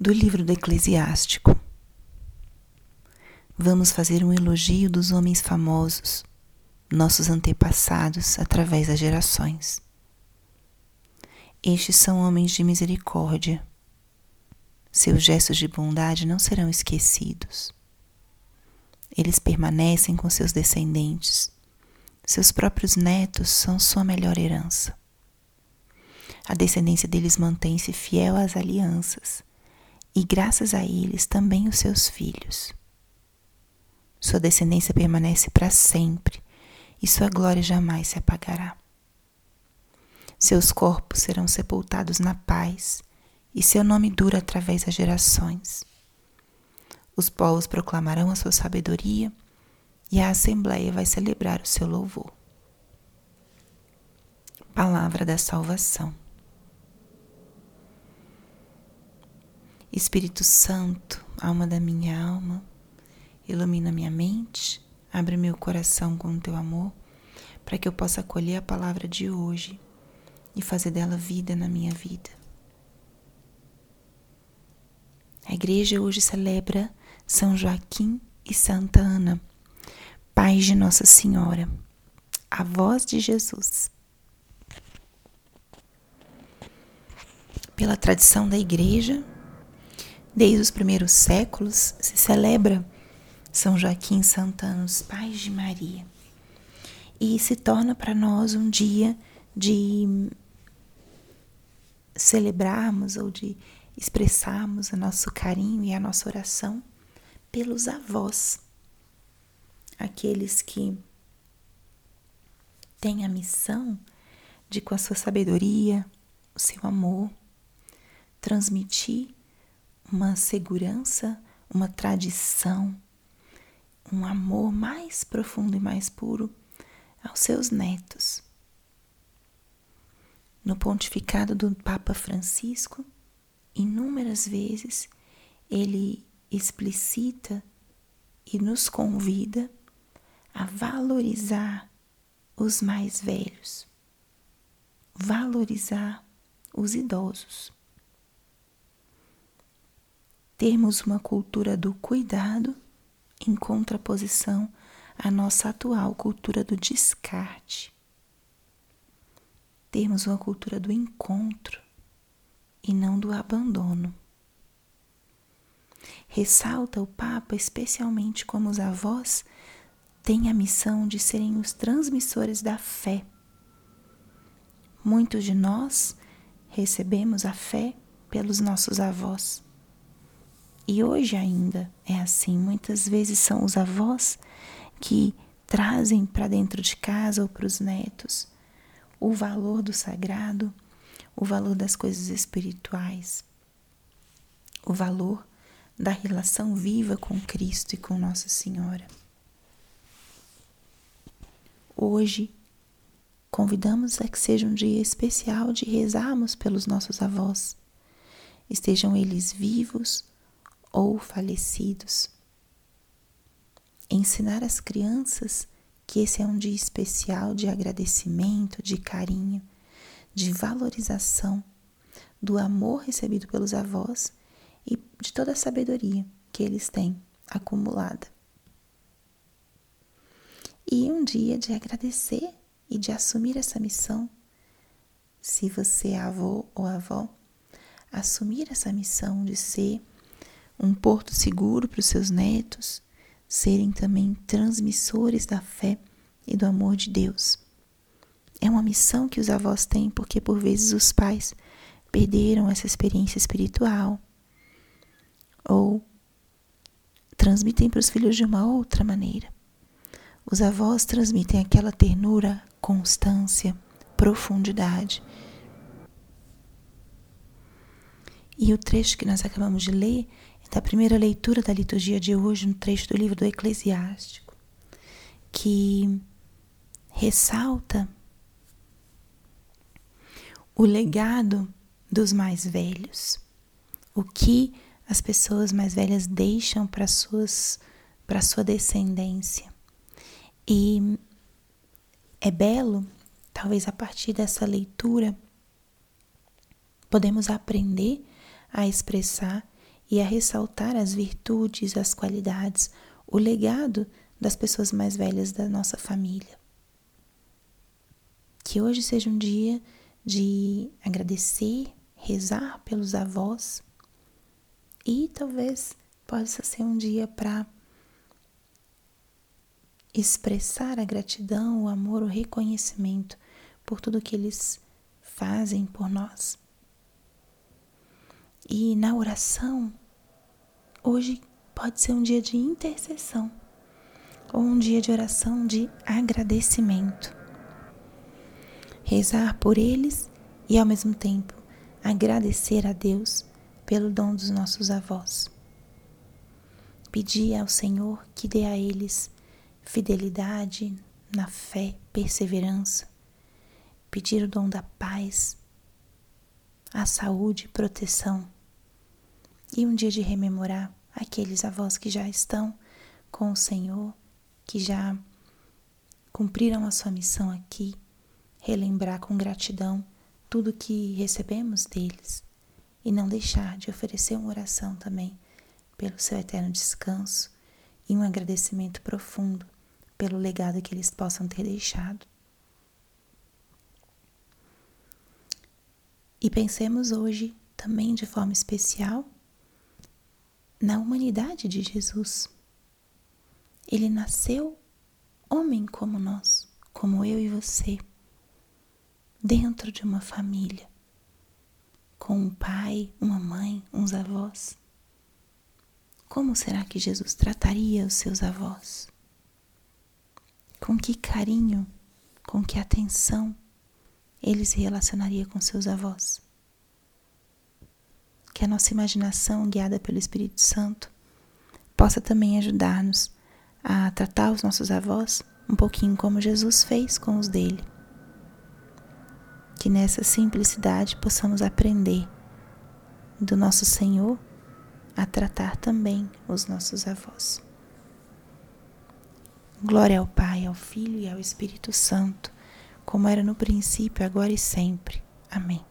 do livro do Eclesiástico. Vamos fazer um elogio dos homens famosos, nossos antepassados através das gerações. Estes são homens de misericórdia. Seus gestos de bondade não serão esquecidos. Eles permanecem com seus descendentes. Seus próprios netos são sua melhor herança. A descendência deles mantém-se fiel às alianças, e graças a eles também os seus filhos. Sua descendência permanece para sempre, e sua glória jamais se apagará. Seus corpos serão sepultados na paz, e seu nome dura através das gerações. Os povos proclamarão a sua sabedoria, e a Assembleia vai celebrar o seu louvor. Palavra da Salvação. Espírito Santo, alma da minha alma, ilumina minha mente, abre meu coração com o teu amor, para que eu possa acolher a palavra de hoje e fazer dela vida na minha vida. A igreja hoje celebra São Joaquim e Santa Ana, pais de Nossa Senhora, avós de Jesus. Pela tradição da igreja, Desde os primeiros séculos se celebra São Joaquim Santana, os pais de Maria, e se torna para nós um dia de celebrarmos ou de expressarmos o nosso carinho e a nossa oração pelos avós, aqueles que têm a missão de, com a sua sabedoria, o seu amor, transmitir uma segurança, uma tradição, um amor mais profundo e mais puro aos seus netos. No pontificado do Papa Francisco, inúmeras vezes ele explicita e nos convida a valorizar os mais velhos, valorizar os idosos termos uma cultura do cuidado em contraposição à nossa atual cultura do descarte. Termos uma cultura do encontro e não do abandono. Ressalta o Papa especialmente como os avós têm a missão de serem os transmissores da fé. Muitos de nós recebemos a fé pelos nossos avós e hoje ainda é assim. Muitas vezes são os avós que trazem para dentro de casa ou para os netos o valor do sagrado, o valor das coisas espirituais, o valor da relação viva com Cristo e com Nossa Senhora. Hoje, convidamos a que seja um dia especial de rezarmos pelos nossos avós, estejam eles vivos ou falecidos. Ensinar as crianças que esse é um dia especial de agradecimento, de carinho, de valorização do amor recebido pelos avós e de toda a sabedoria que eles têm acumulada. E um dia de agradecer e de assumir essa missão. Se você é avô ou avó, assumir essa missão de ser um porto seguro para os seus netos, serem também transmissores da fé e do amor de Deus. É uma missão que os avós têm porque por vezes os pais perderam essa experiência espiritual ou transmitem para os filhos de uma outra maneira. Os avós transmitem aquela ternura, constância, profundidade. E o trecho que nós acabamos de ler da primeira leitura da liturgia de hoje, no trecho do livro do Eclesiástico, que ressalta o legado dos mais velhos, o que as pessoas mais velhas deixam para suas para sua descendência. E é belo, talvez a partir dessa leitura, podemos aprender a expressar e a ressaltar as virtudes, as qualidades, o legado das pessoas mais velhas da nossa família. Que hoje seja um dia de agradecer, rezar pelos avós e talvez possa ser um dia para expressar a gratidão, o amor, o reconhecimento por tudo que eles fazem por nós. E na oração, hoje pode ser um dia de intercessão ou um dia de oração de agradecimento. Rezar por eles e ao mesmo tempo agradecer a Deus pelo dom dos nossos avós. Pedir ao Senhor que dê a eles fidelidade na fé, perseverança. Pedir o dom da paz, a saúde, proteção e um dia de rememorar aqueles avós que já estão com o Senhor, que já cumpriram a sua missão aqui, relembrar com gratidão tudo que recebemos deles e não deixar de oferecer uma oração também pelo seu eterno descanso e um agradecimento profundo pelo legado que eles possam ter deixado. E pensemos hoje também de forma especial na humanidade de Jesus. Ele nasceu homem como nós, como eu e você, dentro de uma família, com um pai, uma mãe, uns avós. Como será que Jesus trataria os seus avós? Com que carinho, com que atenção ele se relacionaria com seus avós? Que a nossa imaginação, guiada pelo Espírito Santo, possa também ajudar-nos a tratar os nossos avós um pouquinho como Jesus fez com os dele. Que nessa simplicidade possamos aprender do nosso Senhor a tratar também os nossos avós. Glória ao Pai, ao Filho e ao Espírito Santo, como era no princípio, agora e sempre. Amém.